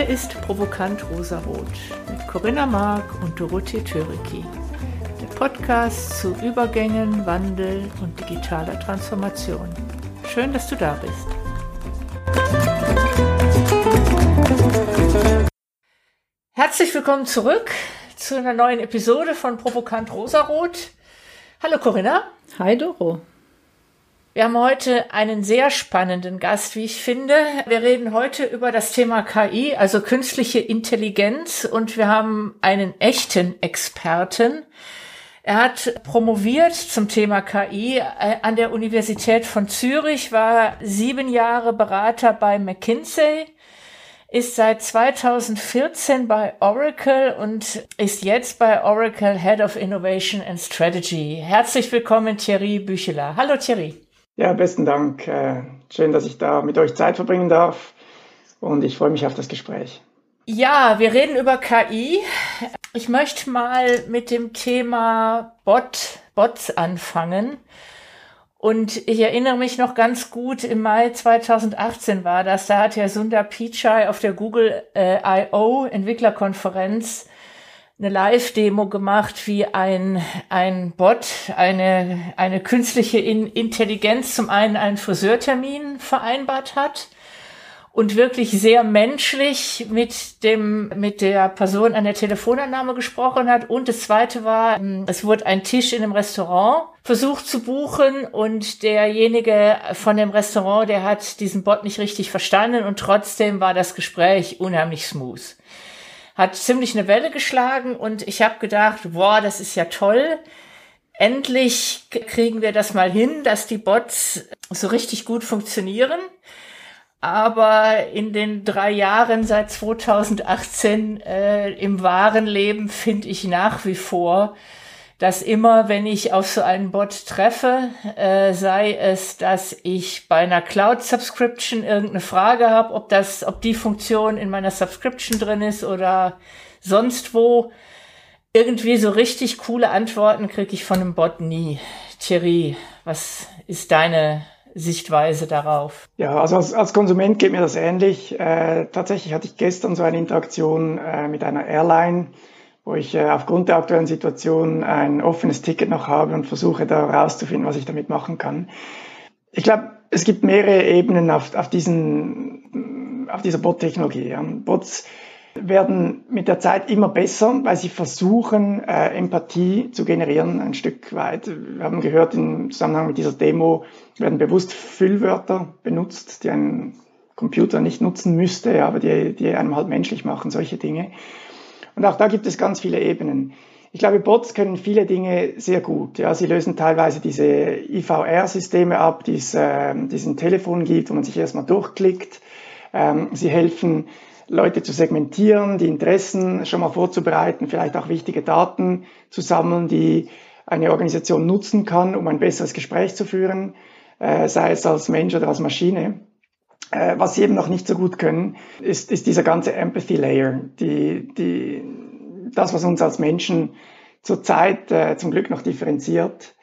Hier ist Provokant Rosarot mit Corinna Mark und Dorothee Töriki. Der Podcast zu Übergängen, Wandel und digitaler Transformation. Schön, dass du da bist. Herzlich willkommen zurück zu einer neuen Episode von Provokant Rosarot. Hallo Corinna. Hi Doro. Wir haben heute einen sehr spannenden Gast, wie ich finde. Wir reden heute über das Thema KI, also künstliche Intelligenz, und wir haben einen echten Experten. Er hat promoviert zum Thema KI äh, an der Universität von Zürich, war sieben Jahre Berater bei McKinsey, ist seit 2014 bei Oracle und ist jetzt bei Oracle Head of Innovation and Strategy. Herzlich willkommen, Thierry Bücheler. Hallo, Thierry. Ja, besten Dank. Äh, schön, dass ich da mit euch Zeit verbringen darf und ich freue mich auf das Gespräch. Ja, wir reden über KI. Ich möchte mal mit dem Thema Bot, Bots anfangen. Und ich erinnere mich noch ganz gut, im Mai 2018 war das, da hat Herr Sundar Pichai auf der Google äh, I.O. Entwicklerkonferenz eine Live-Demo gemacht, wie ein, ein Bot, eine, eine künstliche Intelligenz zum einen einen Friseurtermin vereinbart hat und wirklich sehr menschlich mit dem, mit der Person an der Telefonannahme gesprochen hat. Und das zweite war, es wurde ein Tisch in einem Restaurant versucht zu buchen und derjenige von dem Restaurant, der hat diesen Bot nicht richtig verstanden und trotzdem war das Gespräch unheimlich smooth hat ziemlich eine Welle geschlagen und ich habe gedacht, boah, das ist ja toll. Endlich kriegen wir das mal hin, dass die Bots so richtig gut funktionieren. Aber in den drei Jahren seit 2018 äh, im wahren Leben finde ich nach wie vor, dass immer, wenn ich auf so einen Bot treffe, äh, sei es, dass ich bei einer Cloud-Subscription irgendeine Frage habe, ob das, ob die Funktion in meiner Subscription drin ist oder sonst wo, irgendwie so richtig coole Antworten kriege ich von einem Bot nie. Thierry, was ist deine Sichtweise darauf? Ja, also als, als Konsument geht mir das ähnlich. Äh, tatsächlich hatte ich gestern so eine Interaktion äh, mit einer Airline, wo ich äh, aufgrund der aktuellen Situation ein offenes Ticket noch habe und versuche da rauszufinden, was ich damit machen kann. Ich glaube, es gibt mehrere Ebenen auf, auf, diesen, auf dieser Bot-Technologie. Bots werden mit der Zeit immer besser, weil sie versuchen, äh, Empathie zu generieren, ein Stück weit. Wir haben gehört, im Zusammenhang mit dieser Demo werden bewusst Füllwörter benutzt, die ein Computer nicht nutzen müsste, aber die, die einem halt menschlich machen, solche Dinge. Und auch da gibt es ganz viele Ebenen. Ich glaube, Bots können viele Dinge sehr gut. Ja, sie lösen teilweise diese IVR-Systeme ab, die es, äh, die es im Telefon gibt, wo man sich erstmal durchklickt. Ähm, sie helfen, Leute zu segmentieren, die Interessen schon mal vorzubereiten, vielleicht auch wichtige Daten zu sammeln, die eine Organisation nutzen kann, um ein besseres Gespräch zu führen, äh, sei es als Mensch oder als Maschine. Äh, was sie eben noch nicht so gut können, ist, ist dieser ganze Empathy Layer, die, die, das, was uns als Menschen zurzeit äh, zum Glück noch differenziert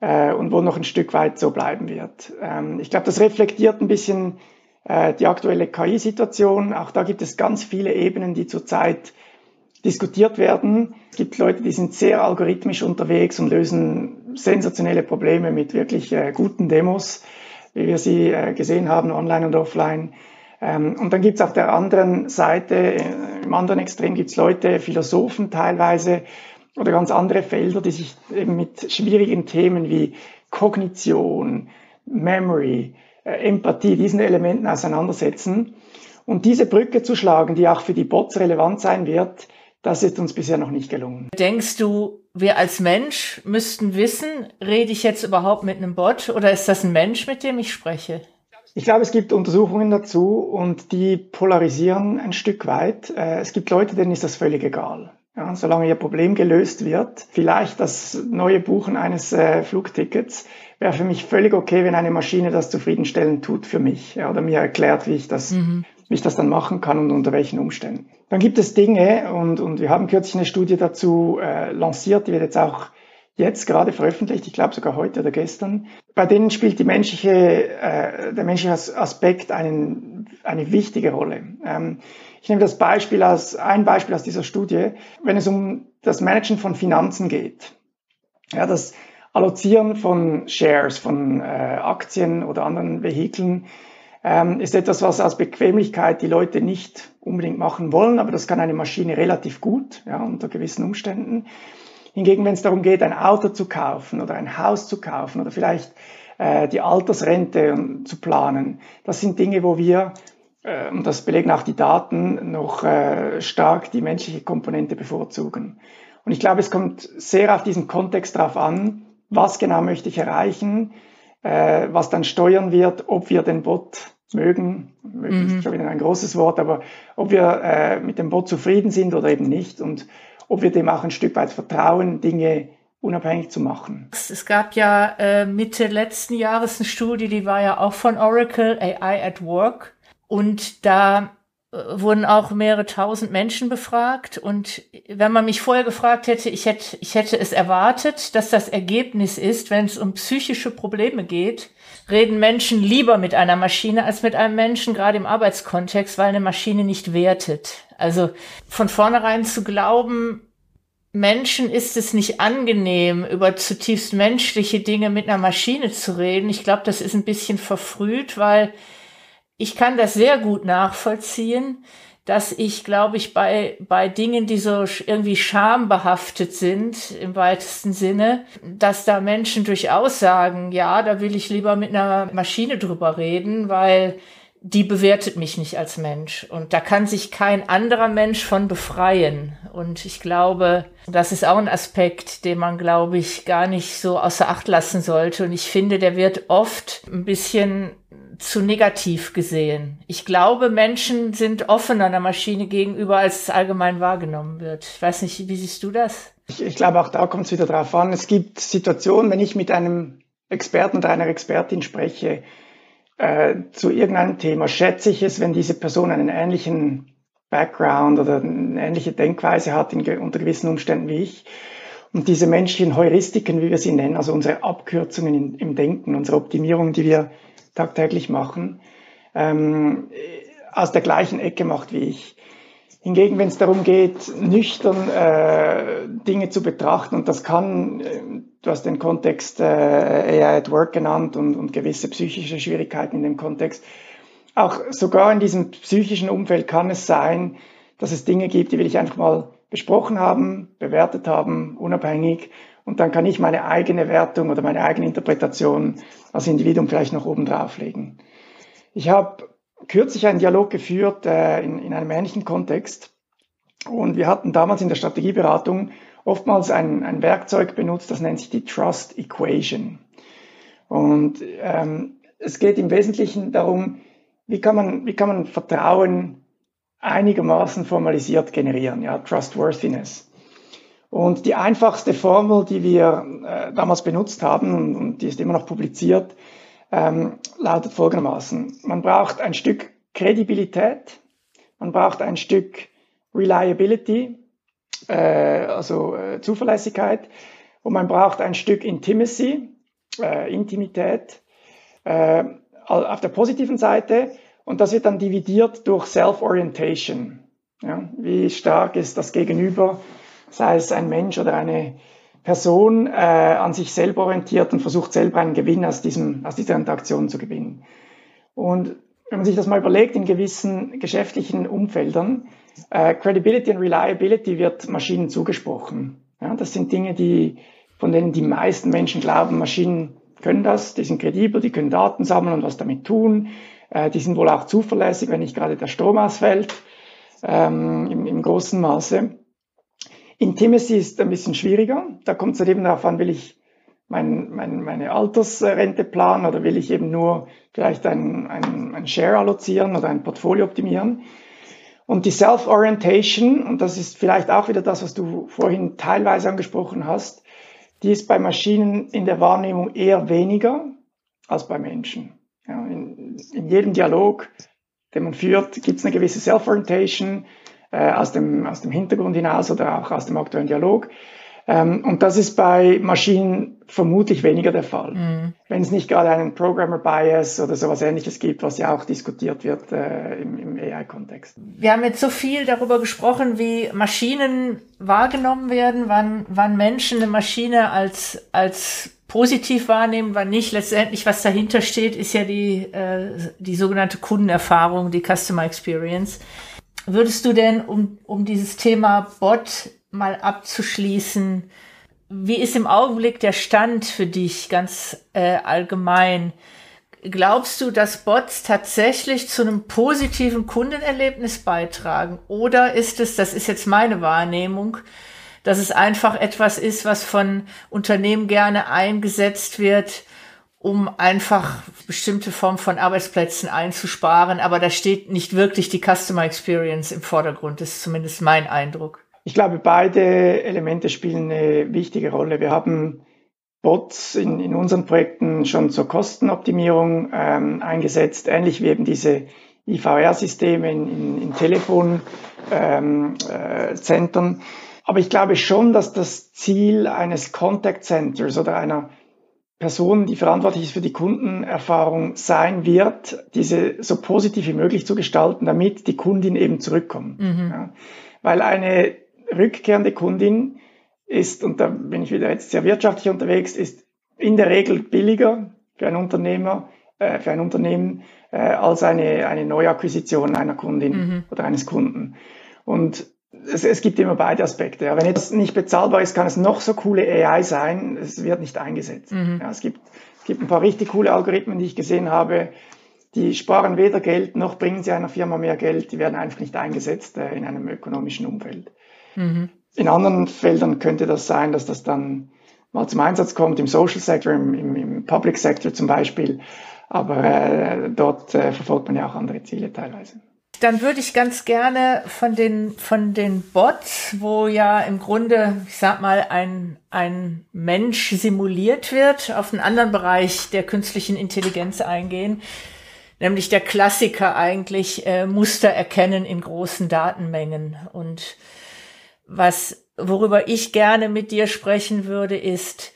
äh, und wo noch ein Stück weit so bleiben wird. Ähm, ich glaube, das reflektiert ein bisschen äh, die aktuelle KI-Situation. Auch da gibt es ganz viele Ebenen, die zurzeit diskutiert werden. Es gibt Leute, die sind sehr algorithmisch unterwegs und lösen sensationelle Probleme mit wirklich äh, guten Demos wie wir sie äh, gesehen haben, online und offline. Ähm, und dann gibt es auf der anderen Seite, äh, im anderen Extrem gibt es Leute, Philosophen teilweise oder ganz andere Felder, die sich eben mit schwierigen Themen wie Kognition, Memory, äh, Empathie, diesen Elementen auseinandersetzen. Und diese Brücke zu schlagen, die auch für die Bots relevant sein wird, das ist uns bisher noch nicht gelungen. Denkst du, wir als Mensch müssten wissen, rede ich jetzt überhaupt mit einem Bot oder ist das ein Mensch, mit dem ich spreche? Ich glaube, es gibt Untersuchungen dazu und die polarisieren ein Stück weit. Äh, es gibt Leute, denen ist das völlig egal. Ja, solange ihr Problem gelöst wird, vielleicht das neue Buchen eines äh, Flugtickets wäre für mich völlig okay, wenn eine Maschine das zufriedenstellend tut für mich ja, oder mir erklärt, wie ich das mhm wie ich das dann machen kann und unter welchen Umständen. Dann gibt es Dinge, und, und wir haben kürzlich eine Studie dazu äh, lanciert, die wird jetzt auch jetzt gerade veröffentlicht, ich glaube sogar heute oder gestern, bei denen spielt die menschliche, äh, der menschliche Aspekt einen, eine wichtige Rolle. Ähm, ich nehme das Beispiel als ein Beispiel aus dieser Studie, wenn es um das Managen von Finanzen geht. Ja, das Allozieren von Shares, von äh, Aktien oder anderen Vehikeln ähm, ist etwas, was aus Bequemlichkeit die Leute nicht unbedingt machen wollen, aber das kann eine Maschine relativ gut, ja, unter gewissen Umständen. Hingegen, wenn es darum geht, ein Auto zu kaufen oder ein Haus zu kaufen oder vielleicht äh, die Altersrente zu planen, das sind Dinge, wo wir, äh, und das belegen auch die Daten, noch äh, stark die menschliche Komponente bevorzugen. Und ich glaube, es kommt sehr auf diesen Kontext drauf an, was genau möchte ich erreichen, äh, was dann steuern wird, ob wir den Bot mögen, mögen mhm. ist schon wieder ein großes Wort, aber ob wir äh, mit dem Bot zufrieden sind oder eben nicht. Und ob wir dem auch ein Stück weit vertrauen, Dinge unabhängig zu machen. Es gab ja äh, Mitte letzten Jahres eine Studie, die war ja auch von Oracle, AI at Work. Und da äh, wurden auch mehrere tausend Menschen befragt. Und wenn man mich vorher gefragt hätte, ich hätte, ich hätte es erwartet, dass das Ergebnis ist, wenn es um psychische Probleme geht, reden Menschen lieber mit einer Maschine als mit einem Menschen, gerade im Arbeitskontext, weil eine Maschine nicht wertet. Also von vornherein zu glauben, Menschen ist es nicht angenehm, über zutiefst menschliche Dinge mit einer Maschine zu reden. Ich glaube, das ist ein bisschen verfrüht, weil ich kann das sehr gut nachvollziehen, dass ich, glaube ich, bei, bei Dingen, die so irgendwie schambehaftet sind, im weitesten Sinne, dass da Menschen durchaus sagen, ja, da will ich lieber mit einer Maschine drüber reden, weil die bewertet mich nicht als Mensch. Und da kann sich kein anderer Mensch von befreien. Und ich glaube, das ist auch ein Aspekt, den man, glaube ich, gar nicht so außer Acht lassen sollte. Und ich finde, der wird oft ein bisschen zu negativ gesehen. Ich glaube, Menschen sind offener einer Maschine gegenüber, als es allgemein wahrgenommen wird. Ich weiß nicht, wie siehst du das? Ich, ich glaube, auch da kommt es wieder drauf an. Es gibt Situationen, wenn ich mit einem Experten oder einer Expertin spreche äh, zu irgendeinem Thema, schätze ich es, wenn diese Person einen ähnlichen Background oder eine ähnliche Denkweise hat in, unter gewissen Umständen wie ich. Und diese menschlichen Heuristiken, wie wir sie nennen, also unsere Abkürzungen in, im Denken, unsere Optimierung, die wir tagtäglich machen, ähm, aus der gleichen Ecke macht wie ich. Hingegen, wenn es darum geht, nüchtern äh, Dinge zu betrachten, und das kann, äh, du hast den Kontext äh, AI at Work genannt und, und gewisse psychische Schwierigkeiten in dem Kontext, auch sogar in diesem psychischen Umfeld kann es sein, dass es Dinge gibt, die will ich einfach mal besprochen haben, bewertet haben, unabhängig und dann kann ich meine eigene Wertung oder meine eigene Interpretation als Individuum vielleicht noch oben drauflegen. Ich habe kürzlich einen Dialog geführt äh, in, in einem ähnlichen Kontext und wir hatten damals in der Strategieberatung oftmals ein, ein Werkzeug benutzt, das nennt sich die Trust Equation. Und ähm, es geht im Wesentlichen darum, wie kann man, wie kann man Vertrauen einigermaßen formalisiert generieren, ja, Trustworthiness. Und die einfachste Formel, die wir äh, damals benutzt haben und, die ist immer noch publiziert, ähm, lautet folgendermaßen. Man braucht ein Stück Kredibilität, man braucht ein Stück Reliability, äh, also äh, Zuverlässigkeit, und man braucht ein Stück Intimacy, äh, Intimität äh, auf der positiven Seite und das wird dann dividiert durch Self-Orientation. Ja, wie stark ist das Gegenüber sei es ein Mensch oder eine Person, äh, an sich selber orientiert und versucht selber einen Gewinn aus, diesem, aus dieser Interaktion zu gewinnen. Und wenn man sich das mal überlegt, in gewissen geschäftlichen Umfeldern, äh, Credibility und Reliability wird Maschinen zugesprochen. Ja, das sind Dinge, die, von denen die meisten Menschen glauben, Maschinen können das, die sind kredibel, die können Daten sammeln und was damit tun. Äh, die sind wohl auch zuverlässig, wenn nicht gerade der Strom ausfällt, ähm, im, im großen Maße. Intimacy ist ein bisschen schwieriger. Da kommt es halt eben darauf an, will ich mein, mein, meine Altersrente planen oder will ich eben nur vielleicht ein, ein, ein Share allozieren oder ein Portfolio optimieren. Und die Self-Orientation, und das ist vielleicht auch wieder das, was du vorhin teilweise angesprochen hast, die ist bei Maschinen in der Wahrnehmung eher weniger als bei Menschen. Ja, in, in jedem Dialog, den man führt, gibt es eine gewisse Self-Orientation äh, aus, dem, aus dem Hintergrund hinaus oder auch aus dem aktuellen Dialog. Ähm, und das ist bei Maschinen vermutlich weniger der Fall. Mhm. Wenn es nicht gerade einen Programmer Bias oder sowas ähnliches gibt, was ja auch diskutiert wird äh, im, im AI-Kontext. Wir haben jetzt so viel darüber gesprochen, wie Maschinen wahrgenommen werden, wann, wann Menschen eine Maschine als, als positiv wahrnehmen, wann nicht. Letztendlich, was dahinter steht, ist ja die, äh, die sogenannte Kundenerfahrung, die Customer Experience. Würdest du denn, um, um dieses Thema Bot mal abzuschließen, wie ist im Augenblick der Stand für dich ganz äh, allgemein? Glaubst du, dass Bots tatsächlich zu einem positiven Kundenerlebnis beitragen? Oder ist es, das ist jetzt meine Wahrnehmung, dass es einfach etwas ist, was von Unternehmen gerne eingesetzt wird, um einfach bestimmte Formen von Arbeitsplätzen einzusparen. Aber da steht nicht wirklich die Customer Experience im Vordergrund. Das ist zumindest mein Eindruck. Ich glaube, beide Elemente spielen eine wichtige Rolle. Wir haben Bots in, in unseren Projekten schon zur Kostenoptimierung ähm, eingesetzt, ähnlich wie eben diese IVR-Systeme in, in, in Telefonzentren. Ähm, äh, Aber ich glaube schon, dass das Ziel eines Contact Centers oder einer Person, die verantwortlich ist für die Kundenerfahrung, sein wird, diese so positiv wie möglich zu gestalten, damit die Kundin eben zurückkommt. Mhm. Ja. Weil eine rückkehrende Kundin ist, und da bin ich wieder jetzt sehr wirtschaftlich unterwegs, ist in der Regel billiger für ein Unternehmer, äh, für ein Unternehmen, äh, als eine, eine Neuakquisition einer Kundin mhm. oder eines Kunden. Und es, es gibt immer beide Aspekte. Ja. Wenn etwas nicht bezahlbar ist, kann es noch so coole AI sein, es wird nicht eingesetzt. Mhm. Ja, es, gibt, es gibt ein paar richtig coole Algorithmen, die ich gesehen habe, die sparen weder Geld noch bringen sie einer Firma mehr Geld, die werden einfach nicht eingesetzt äh, in einem ökonomischen Umfeld. Mhm. In anderen Feldern könnte das sein, dass das dann mal zum Einsatz kommt, im Social Sector, im, im, im Public Sector zum Beispiel. Aber äh, dort äh, verfolgt man ja auch andere Ziele teilweise. Dann würde ich ganz gerne von den, von den Bots, wo ja im Grunde, ich sag mal, ein, ein Mensch simuliert wird, auf einen anderen Bereich der künstlichen Intelligenz eingehen. Nämlich der Klassiker eigentlich, äh, Muster erkennen in großen Datenmengen. Und was, worüber ich gerne mit dir sprechen würde, ist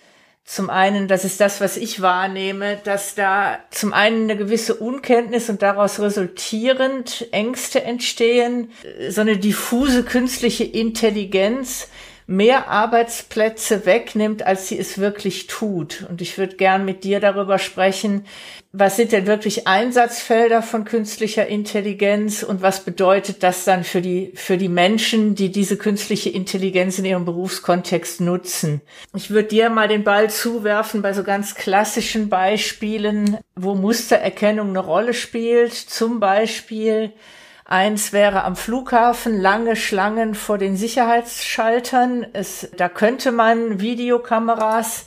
zum einen, das ist das, was ich wahrnehme, dass da zum einen eine gewisse Unkenntnis und daraus resultierend Ängste entstehen, so eine diffuse künstliche Intelligenz mehr Arbeitsplätze wegnimmt, als sie es wirklich tut. Und ich würde gern mit dir darüber sprechen, was sind denn wirklich Einsatzfelder von künstlicher Intelligenz und was bedeutet das dann für die, für die Menschen, die diese künstliche Intelligenz in ihrem Berufskontext nutzen? Ich würde dir mal den Ball zuwerfen bei so ganz klassischen Beispielen, wo Mustererkennung eine Rolle spielt. Zum Beispiel Eins wäre am Flughafen lange Schlangen vor den Sicherheitsschaltern. Es, da könnte man Videokameras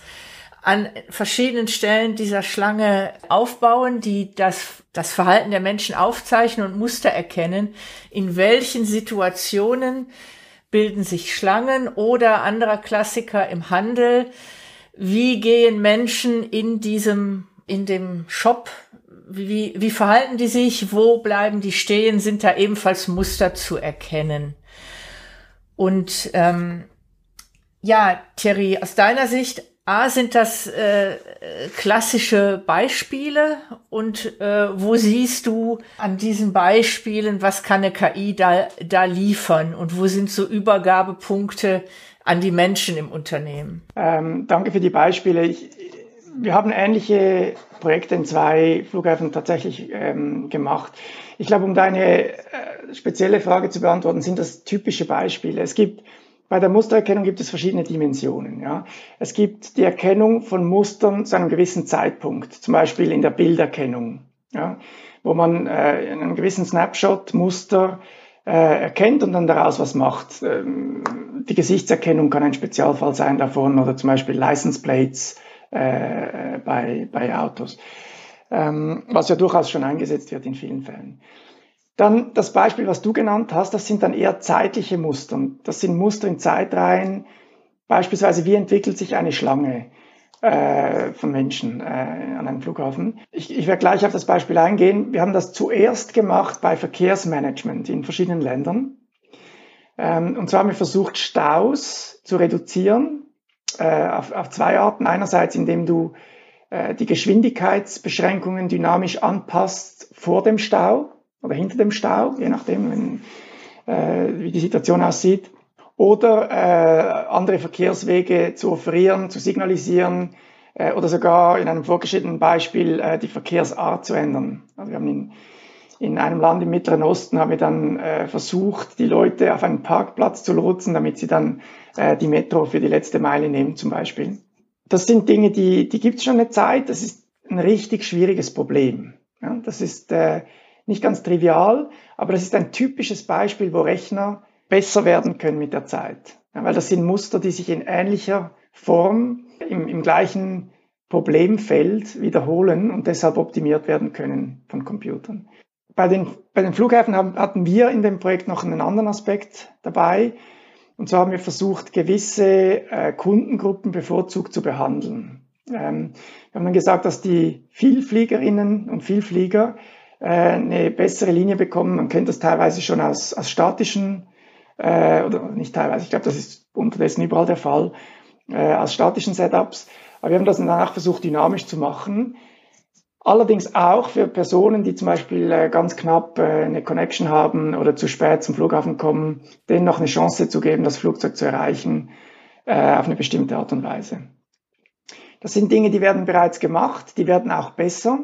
an verschiedenen Stellen dieser Schlange aufbauen, die das, das Verhalten der Menschen aufzeichnen und Muster erkennen, in welchen Situationen bilden sich Schlangen oder anderer Klassiker im Handel, wie gehen Menschen in diesem, in dem Shop, wie, wie verhalten die sich, wo bleiben die stehen, sind da ebenfalls Muster zu erkennen. Und ähm, ja, Thierry, aus deiner Sicht A, sind das äh, klassische Beispiele und äh, wo siehst du an diesen Beispielen, was kann eine KI da, da liefern und wo sind so Übergabepunkte an die Menschen im Unternehmen? Ähm, danke für die Beispiele. Ich, wir haben ähnliche Projekte in zwei Flughäfen tatsächlich ähm, gemacht. Ich glaube, um deine äh, spezielle Frage zu beantworten, sind das typische Beispiele. Es gibt bei der Mustererkennung gibt es verschiedene Dimensionen. Ja. Es gibt die Erkennung von Mustern zu einem gewissen Zeitpunkt, zum Beispiel in der Bilderkennung, ja, wo man äh, in einem gewissen Snapshot Muster äh, erkennt und dann daraus was macht. Ähm, die Gesichtserkennung kann ein Spezialfall sein davon oder zum Beispiel License Plates äh, bei, bei Autos, ähm, was ja durchaus schon eingesetzt wird in vielen Fällen. Dann das Beispiel, was du genannt hast, das sind dann eher zeitliche Muster. Das sind Muster in Zeitreihen. Beispielsweise, wie entwickelt sich eine Schlange äh, von Menschen äh, an einem Flughafen? Ich, ich werde gleich auf das Beispiel eingehen. Wir haben das zuerst gemacht bei Verkehrsmanagement in verschiedenen Ländern. Ähm, und zwar haben wir versucht, Staus zu reduzieren äh, auf, auf zwei Arten. Einerseits, indem du äh, die Geschwindigkeitsbeschränkungen dynamisch anpasst vor dem Stau oder hinter dem Stau, je nachdem, wenn, äh, wie die Situation aussieht. Oder äh, andere Verkehrswege zu offerieren, zu signalisieren äh, oder sogar in einem vorgeschrittenen Beispiel äh, die Verkehrsart zu ändern. Also wir haben in, in einem Land im Mittleren Osten haben wir dann äh, versucht, die Leute auf einen Parkplatz zu lotsen, damit sie dann äh, die Metro für die letzte Meile nehmen zum Beispiel. Das sind Dinge, die, die gibt es schon eine Zeit. Das ist ein richtig schwieriges Problem. Ja, das ist äh, nicht ganz trivial, aber das ist ein typisches Beispiel, wo Rechner besser werden können mit der Zeit. Ja, weil das sind Muster, die sich in ähnlicher Form im, im gleichen Problemfeld wiederholen und deshalb optimiert werden können von Computern. Bei den, bei den Flughäfen haben, hatten wir in dem Projekt noch einen anderen Aspekt dabei. Und zwar haben wir versucht, gewisse äh, Kundengruppen bevorzugt zu behandeln. Ähm, wir haben dann gesagt, dass die Vielfliegerinnen und Vielflieger äh, eine bessere Linie bekommen. Man kennt das teilweise schon aus, aus statischen, äh, oder nicht teilweise, ich glaube, das ist unterdessen überall der Fall, äh, aus statischen Setups. Aber wir haben das danach versucht, dynamisch zu machen. Allerdings auch für Personen, die zum Beispiel äh, ganz knapp äh, eine Connection haben oder zu spät zum Flughafen kommen, denen noch eine Chance zu geben, das Flugzeug zu erreichen äh, auf eine bestimmte Art und Weise. Das sind Dinge, die werden bereits gemacht, die werden auch besser.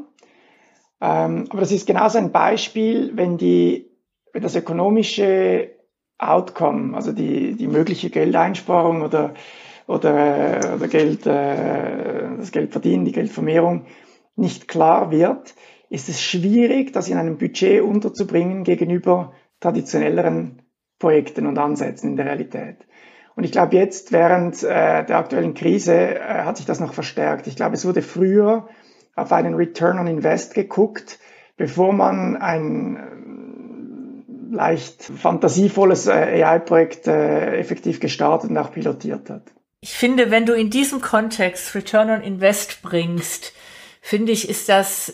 Ähm, aber das ist genauso ein Beispiel, wenn, die, wenn das ökonomische Outcome, also die, die mögliche Geldeinsparung oder, oder, oder Geld, das Geld verdienen, die Geldvermehrung nicht klar wird, ist es schwierig, das in einem Budget unterzubringen gegenüber traditionelleren Projekten und Ansätzen in der Realität. Und ich glaube, jetzt während äh, der aktuellen Krise äh, hat sich das noch verstärkt. Ich glaube, es wurde früher auf einen Return on Invest geguckt, bevor man ein äh, leicht fantasievolles äh, AI-Projekt äh, effektiv gestartet und auch pilotiert hat. Ich finde, wenn du in diesem Kontext Return on Invest bringst, finde ich, ist das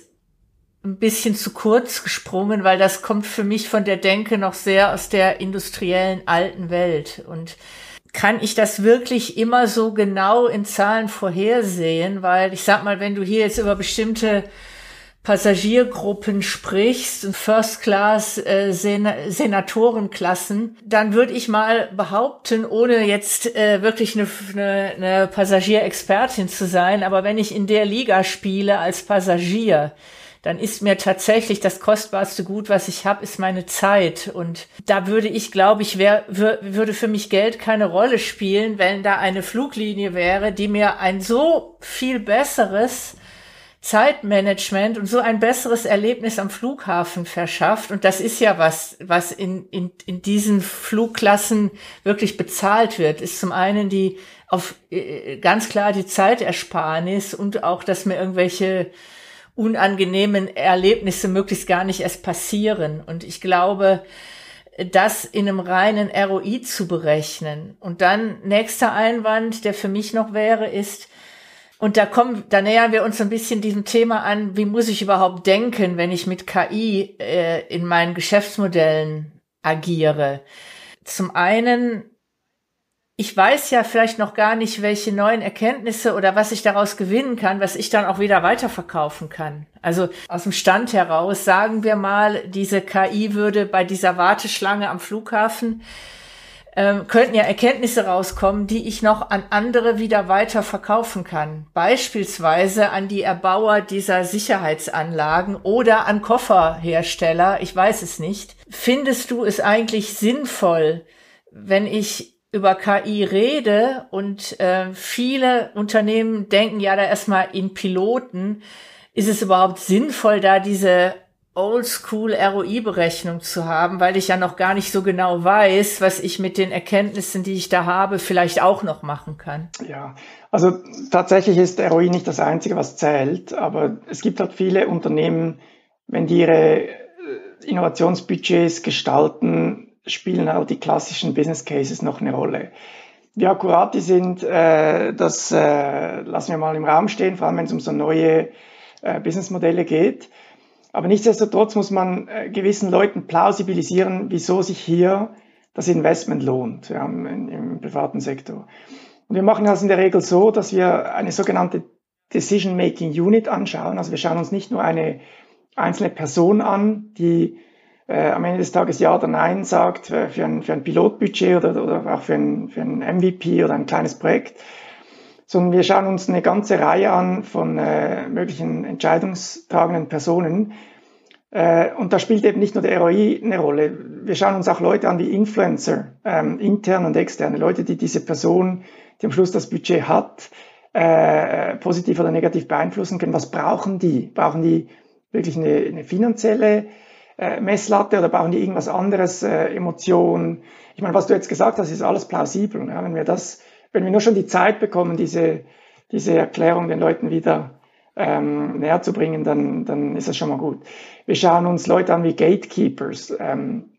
ein bisschen zu kurz gesprungen, weil das kommt für mich von der Denke noch sehr aus der industriellen alten Welt. Und kann ich das wirklich immer so genau in Zahlen vorhersehen? Weil ich sag mal, wenn du hier jetzt über bestimmte Passagiergruppen sprichst, First Class äh, dann würde ich mal behaupten, ohne jetzt äh, wirklich eine, eine, eine Passagierexpertin zu sein, aber wenn ich in der Liga spiele als Passagier, dann ist mir tatsächlich das kostbarste Gut, was ich habe, ist meine Zeit. Und da würde ich, glaube ich, wär, würde für mich Geld keine Rolle spielen, wenn da eine Fluglinie wäre, die mir ein so viel besseres Zeitmanagement und so ein besseres Erlebnis am Flughafen verschafft. Und das ist ja was, was in, in, in diesen Flugklassen wirklich bezahlt wird, ist zum einen die auf äh, ganz klar die Zeitersparnis und auch, dass mir irgendwelche unangenehmen Erlebnisse möglichst gar nicht erst passieren. Und ich glaube, das in einem reinen ROI zu berechnen. Und dann nächster Einwand, der für mich noch wäre, ist, und da kommen, da nähern wir uns ein bisschen diesem Thema an, wie muss ich überhaupt denken, wenn ich mit KI äh, in meinen Geschäftsmodellen agiere. Zum einen ich weiß ja vielleicht noch gar nicht, welche neuen Erkenntnisse oder was ich daraus gewinnen kann, was ich dann auch wieder weiterverkaufen kann. Also aus dem Stand heraus sagen wir mal, diese KI würde bei dieser Warteschlange am Flughafen ähm, könnten ja Erkenntnisse rauskommen, die ich noch an andere wieder weiter verkaufen kann. Beispielsweise an die Erbauer dieser Sicherheitsanlagen oder an Kofferhersteller. Ich weiß es nicht. Findest du es eigentlich sinnvoll, wenn ich über KI rede und äh, viele Unternehmen denken ja da erstmal in Piloten, ist es überhaupt sinnvoll, da diese Oldschool ROI-Berechnung zu haben, weil ich ja noch gar nicht so genau weiß, was ich mit den Erkenntnissen, die ich da habe, vielleicht auch noch machen kann. Ja, also tatsächlich ist ROI nicht das Einzige, was zählt, aber es gibt halt viele Unternehmen, wenn die ihre äh, Innovationsbudgets gestalten, spielen halt die klassischen Business Cases noch eine Rolle. Wie akkurat die sind, äh, das äh, lassen wir mal im Raum stehen, vor allem wenn es um so neue Businessmodelle geht. Aber nichtsdestotrotz muss man äh, gewissen Leuten plausibilisieren, wieso sich hier das Investment lohnt ja, im, privaten Sektor. Und wir machen das in der Regel so, dass wir eine sogenannte Decision-Making Unit anschauen. Also wir schauen uns nicht nur eine einzelne Person an, die äh, am Ende des Tages Ja oder Nein sagt äh, für, ein, für ein Pilotbudget oder, oder auch für ein, für ein MVP oder ein kleines Projekt, sondern wir schauen uns eine ganze Reihe an von äh, möglichen entscheidungstragenden Personen. Äh, und da spielt eben nicht nur der ROI eine Rolle. Wir schauen uns auch Leute an wie Influencer, ähm, intern und externe, Leute, die diese Person, die am Schluss das Budget hat, äh, positiv oder negativ beeinflussen können. Was brauchen die? Brauchen die wirklich eine, eine finanzielle äh, Messlatte oder brauchen die irgendwas anderes, äh, Emotionen? Ich meine, was du jetzt gesagt hast, ist alles plausibel. Ja? Wenn wir das, wenn wir nur schon die Zeit bekommen, diese, diese Erklärung den Leuten wieder ähm, näher zu bringen, dann, dann ist das schon mal gut. Wir schauen uns Leute an wie Gatekeepers ähm,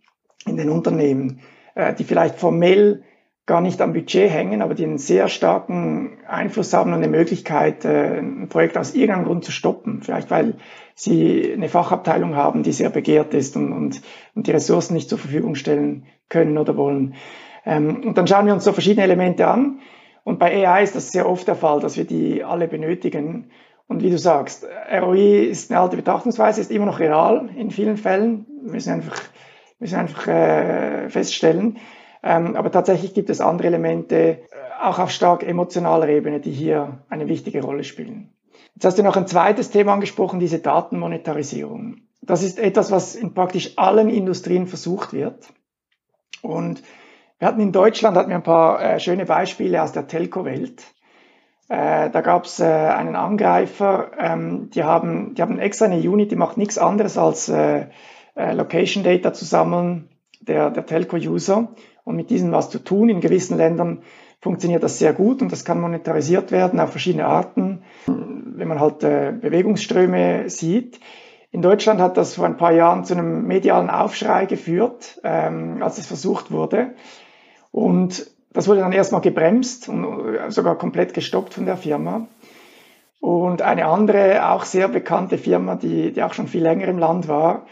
in den Unternehmen, äh, die vielleicht formell gar nicht am Budget hängen, aber die einen sehr starken Einfluss haben und eine Möglichkeit, äh, ein Projekt aus irgendeinem Grund zu stoppen. Vielleicht weil sie eine Fachabteilung haben, die sehr begehrt ist und, und, und die Ressourcen nicht zur Verfügung stellen können oder wollen. Ähm, und dann schauen wir uns so verschiedene Elemente an. Und bei AI ist das sehr oft der Fall, dass wir die alle benötigen. Und wie du sagst, ROI ist eine alte Betrachtungsweise, ist immer noch real in vielen Fällen. Wir müssen einfach, müssen einfach äh, feststellen. Ähm, aber tatsächlich gibt es andere Elemente, äh, auch auf stark emotionaler Ebene, die hier eine wichtige Rolle spielen. Jetzt hast du noch ein zweites Thema angesprochen, diese Datenmonetarisierung. Das ist etwas, was in praktisch allen Industrien versucht wird. Und wir hatten in Deutschland hatten wir ein paar äh, schöne Beispiele aus der Telco-Welt. Äh, da gab es äh, einen Angreifer, ähm, die, haben, die haben extra eine Unit, die macht nichts anderes als äh, äh, Location Data zu sammeln, der, der Telco-User und mit diesen was zu tun. In gewissen Ländern funktioniert das sehr gut und das kann monetarisiert werden auf verschiedene Arten, wenn man halt äh, Bewegungsströme sieht. In Deutschland hat das vor ein paar Jahren zu einem medialen Aufschrei geführt, ähm, als es versucht wurde. Und das wurde dann erstmal gebremst und äh, sogar komplett gestoppt von der Firma. Und eine andere, auch sehr bekannte Firma, die, die auch schon viel länger im Land war,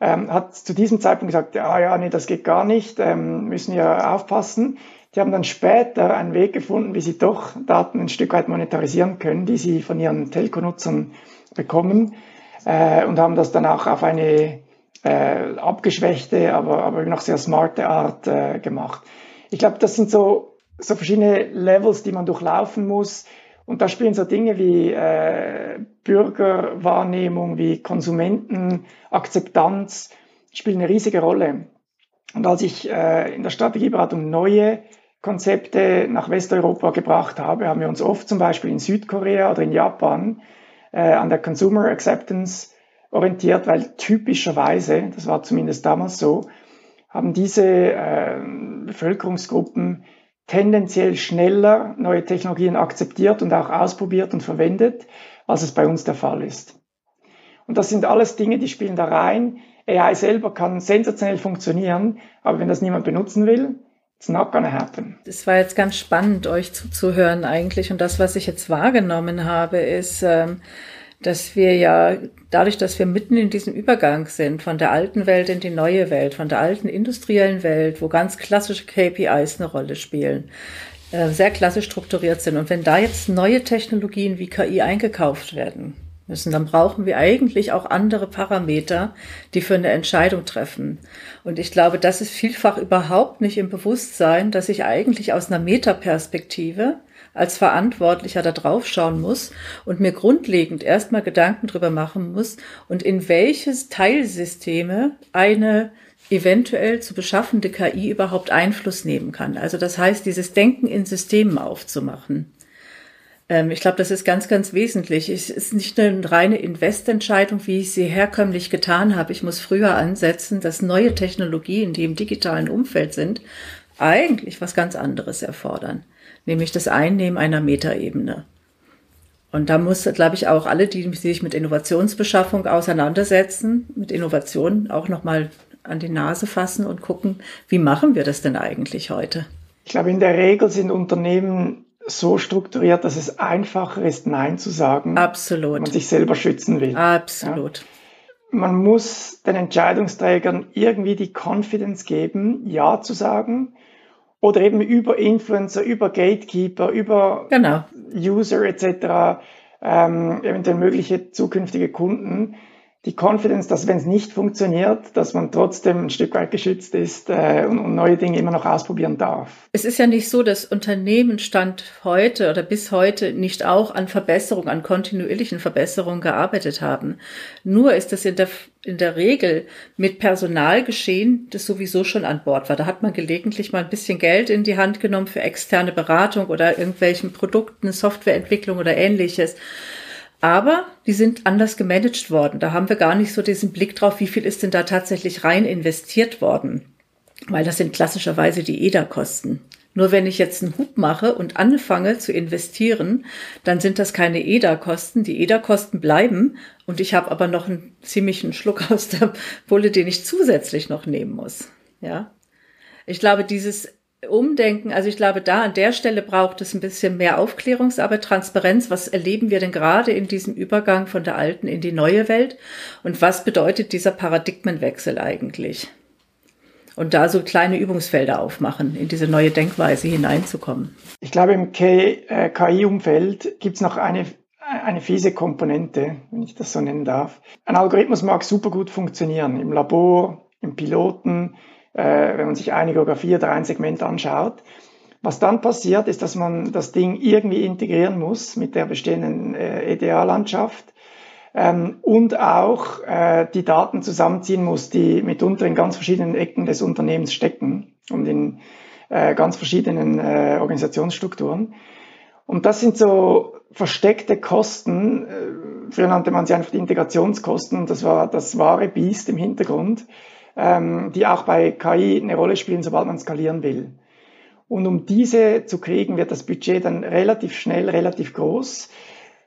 ähm, hat zu diesem Zeitpunkt gesagt, ja, ja, nee, das geht gar nicht, ähm, müssen wir aufpassen. Die haben dann später einen Weg gefunden, wie sie doch Daten ein Stück weit monetarisieren können, die sie von ihren Telco-Nutzern bekommen äh, und haben das dann auch auf eine äh, abgeschwächte, aber, aber noch sehr smarte Art äh, gemacht. Ich glaube, das sind so, so verschiedene Levels, die man durchlaufen muss, und da spielen so Dinge wie äh, Bürgerwahrnehmung, wie Konsumentenakzeptanz, spielen eine riesige Rolle. Und als ich äh, in der Strategieberatung neue Konzepte nach Westeuropa gebracht habe, haben wir uns oft zum Beispiel in Südkorea oder in Japan äh, an der Consumer Acceptance orientiert, weil typischerweise, das war zumindest damals so, haben diese äh, Bevölkerungsgruppen tendenziell schneller neue Technologien akzeptiert und auch ausprobiert und verwendet, als es bei uns der Fall ist. Und das sind alles Dinge, die spielen da rein. AI selber kann sensationell funktionieren, aber wenn das niemand benutzen will, it's not gonna happen. Es war jetzt ganz spannend, euch zuzuhören eigentlich. Und das, was ich jetzt wahrgenommen habe, ist, ähm, dass wir ja dadurch, dass wir mitten in diesem Übergang sind von der alten Welt in die neue Welt, von der alten industriellen Welt, wo ganz klassische KPIs eine Rolle spielen, äh, sehr klassisch strukturiert sind. Und wenn da jetzt neue Technologien wie KI eingekauft werden müssen, dann brauchen wir eigentlich auch andere Parameter, die für eine Entscheidung treffen. Und ich glaube, das ist vielfach überhaupt nicht im Bewusstsein, dass ich eigentlich aus einer Metaperspektive als Verantwortlicher da drauf schauen muss und mir grundlegend erstmal Gedanken drüber machen muss und in welches Teilsysteme eine eventuell zu beschaffende KI überhaupt Einfluss nehmen kann. Also das heißt, dieses Denken in Systemen aufzumachen. Ähm, ich glaube, das ist ganz, ganz wesentlich. Es ist nicht eine reine Investentscheidung, wie ich sie herkömmlich getan habe. Ich muss früher ansetzen, dass neue Technologien, die im digitalen Umfeld sind, eigentlich was ganz anderes erfordern nämlich das Einnehmen einer Metaebene. Und da muss, glaube ich, auch alle, die sich mit Innovationsbeschaffung auseinandersetzen, mit Innovationen auch nochmal an die Nase fassen und gucken, wie machen wir das denn eigentlich heute? Ich glaube, in der Regel sind Unternehmen so strukturiert, dass es einfacher ist, Nein zu sagen. Absolut. Wenn man sich selber schützen will. Absolut. Ja. Man muss den Entscheidungsträgern irgendwie die Confidence geben, Ja zu sagen oder eben über Influencer, über Gatekeeper, über genau. User etc., ähm, eventuell mögliche zukünftige Kunden, die Confidence, dass wenn es nicht funktioniert, dass man trotzdem ein Stück weit geschützt ist äh, und, und, neue Dinge immer noch ausprobieren darf. Es ist ja nicht so, dass Unternehmen Stand heute oder bis heute nicht auch an Verbesserungen, an kontinuierlichen Verbesserungen gearbeitet haben. Nur ist es in der, in der Regel mit Personal geschehen, das sowieso schon an Bord war. Da hat man gelegentlich mal ein bisschen Geld in die Hand genommen für externe Beratung oder irgendwelchen Produkten, Softwareentwicklung oder ähnliches. Aber die sind anders gemanagt worden. Da haben wir gar nicht so diesen Blick drauf, wie viel ist denn da tatsächlich rein investiert worden. Weil das sind klassischerweise die EDA-Kosten. Nur wenn ich jetzt einen Hub mache und anfange zu investieren, dann sind das keine EDA-Kosten. Die EDA-Kosten bleiben und ich habe aber noch einen ziemlichen Schluck aus der Pulle, den ich zusätzlich noch nehmen muss. Ja. Ich glaube, dieses umdenken. Also ich glaube, da an der Stelle braucht es ein bisschen mehr Aufklärungsarbeit, Transparenz. Was erleben wir denn gerade in diesem Übergang von der alten in die neue Welt? Und was bedeutet dieser Paradigmenwechsel eigentlich? Und da so kleine Übungsfelder aufmachen, in diese neue Denkweise hineinzukommen. Ich glaube, im KI-Umfeld äh, gibt es noch eine, eine fiese Komponente, wenn ich das so nennen darf. Ein Algorithmus mag super gut funktionieren im Labor, im Piloten, äh, wenn man sich eine Geografie oder ein Segment anschaut. Was dann passiert, ist, dass man das Ding irgendwie integrieren muss mit der bestehenden äh, EDA-Landschaft ähm, und auch äh, die Daten zusammenziehen muss, die mitunter in ganz verschiedenen Ecken des Unternehmens stecken und in äh, ganz verschiedenen äh, Organisationsstrukturen. Und das sind so versteckte Kosten. Äh, früher nannte man sie einfach die Integrationskosten. Das war das wahre Biest im Hintergrund ähm, die auch bei KI eine Rolle spielen, sobald man skalieren will. Und um diese zu kriegen, wird das Budget dann relativ schnell relativ groß,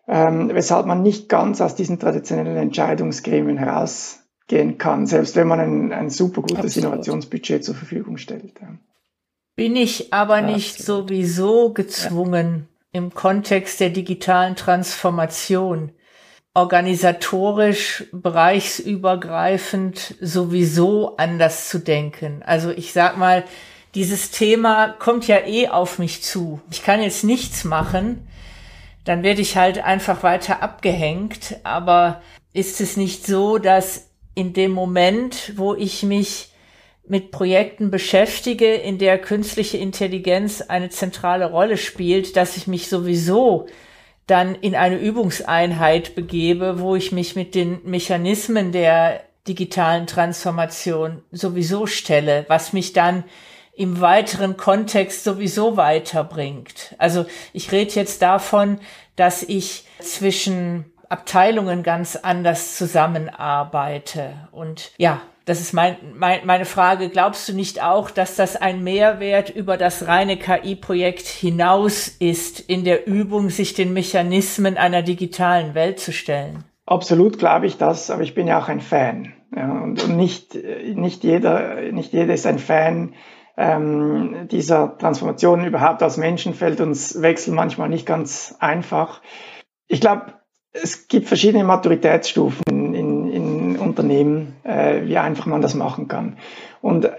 ähm, weshalb man nicht ganz aus diesen traditionellen Entscheidungsgremien herausgehen kann, selbst wenn man ein, ein super gutes Absolut. Innovationsbudget zur Verfügung stellt. Bin ich aber nicht Absolut. sowieso gezwungen, ja. im Kontext der digitalen Transformation organisatorisch, bereichsübergreifend sowieso anders zu denken. Also ich sag mal, dieses Thema kommt ja eh auf mich zu. Ich kann jetzt nichts machen, dann werde ich halt einfach weiter abgehängt. Aber ist es nicht so, dass in dem Moment, wo ich mich mit Projekten beschäftige, in der künstliche Intelligenz eine zentrale Rolle spielt, dass ich mich sowieso dann in eine Übungseinheit begebe, wo ich mich mit den Mechanismen der digitalen Transformation sowieso stelle, was mich dann im weiteren Kontext sowieso weiterbringt. Also ich rede jetzt davon, dass ich zwischen Abteilungen ganz anders zusammenarbeite. Und ja, das ist mein, mein, meine Frage. Glaubst du nicht auch, dass das ein Mehrwert über das reine KI-Projekt hinaus ist, in der Übung, sich den Mechanismen einer digitalen Welt zu stellen? Absolut glaube ich das, aber ich bin ja auch ein Fan. Und, und nicht, nicht, jeder, nicht jeder ist ein Fan ähm, dieser Transformation. Überhaupt als Menschen fällt uns Wechsel manchmal nicht ganz einfach. Ich glaube, es gibt verschiedene Maturitätsstufen Unternehmen, äh, wie einfach man das machen kann. Und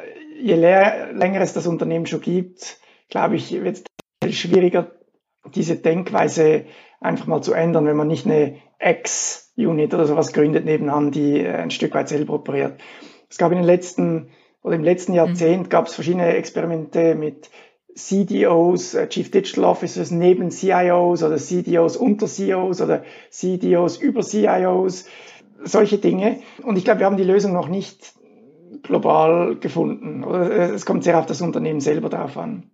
je länger es das Unternehmen schon gibt, glaube ich, wird es schwieriger, diese Denkweise einfach mal zu ändern, wenn man nicht eine Ex-Unit oder sowas gründet nebenan, die äh, ein Stück weit selber operiert. Es gab in den letzten oder im letzten Jahrzehnt mhm. gab es verschiedene Experimente mit CDOs, äh, Chief Digital Officers neben CIOs oder CDOs unter CEOs oder CDOs über CIOs, solche Dinge. Und ich glaube, wir haben die Lösung noch nicht global gefunden. Es kommt sehr auf das Unternehmen selber drauf an.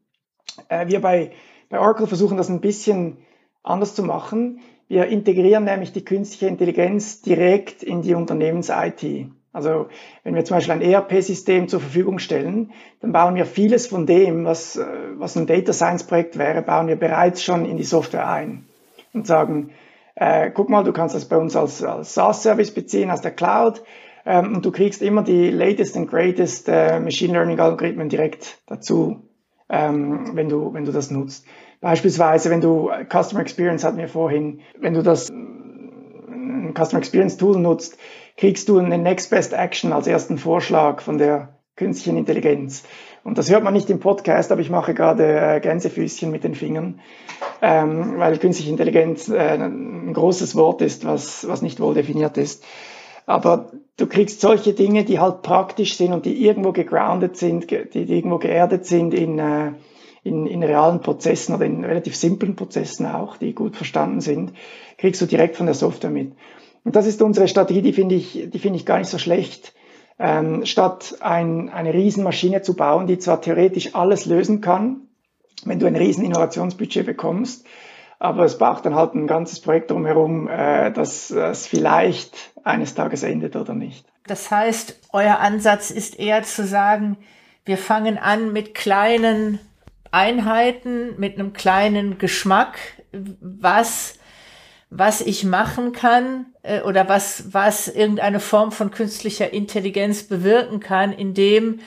Äh, wir bei, bei Oracle versuchen das ein bisschen anders zu machen. Wir integrieren nämlich die künstliche Intelligenz direkt in die Unternehmens-IT. Also wenn wir zum Beispiel ein ERP-System zur Verfügung stellen, dann bauen wir vieles von dem, was, äh, was ein Data Science-Projekt wäre, bauen wir bereits schon in die Software ein und sagen, äh, guck mal, du kannst das bei uns als, als SaaS-Service beziehen aus der Cloud ähm, und du kriegst immer die latest and greatest äh, Machine Learning-Algorithmen direkt dazu, ähm, wenn, du, wenn du das nutzt. Beispielsweise, wenn du äh, Customer Experience hatten wir vorhin, wenn du das ein Customer Experience Tool nutzt, kriegst du eine Next Best Action als ersten Vorschlag von der künstlichen Intelligenz. Und das hört man nicht im Podcast, aber ich mache gerade äh, Gänsefüßchen mit den Fingern, ähm, weil künstliche Intelligenz äh, ein großes Wort ist, was, was nicht wohl definiert ist. Aber du kriegst solche Dinge, die halt praktisch sind und die irgendwo gegroundet sind, die, die irgendwo geerdet sind in, äh, in, in realen Prozessen oder in relativ simplen Prozessen auch, die gut verstanden sind, kriegst du direkt von der Software mit. Und das ist unsere Strategie, die finde ich, die finde ich gar nicht so schlecht ähm, statt ein, eine Riesenmaschine zu bauen, die zwar theoretisch alles lösen kann, wenn du ein riesen Innovationsbudget bekommst, aber es braucht dann halt ein ganzes Projekt drumherum, äh, dass es vielleicht eines Tages endet oder nicht. Das heißt, euer Ansatz ist eher zu sagen, wir fangen an mit kleinen Einheiten, mit einem kleinen Geschmack, was was ich machen kann äh, oder was, was irgendeine Form von künstlicher Intelligenz bewirken kann, indem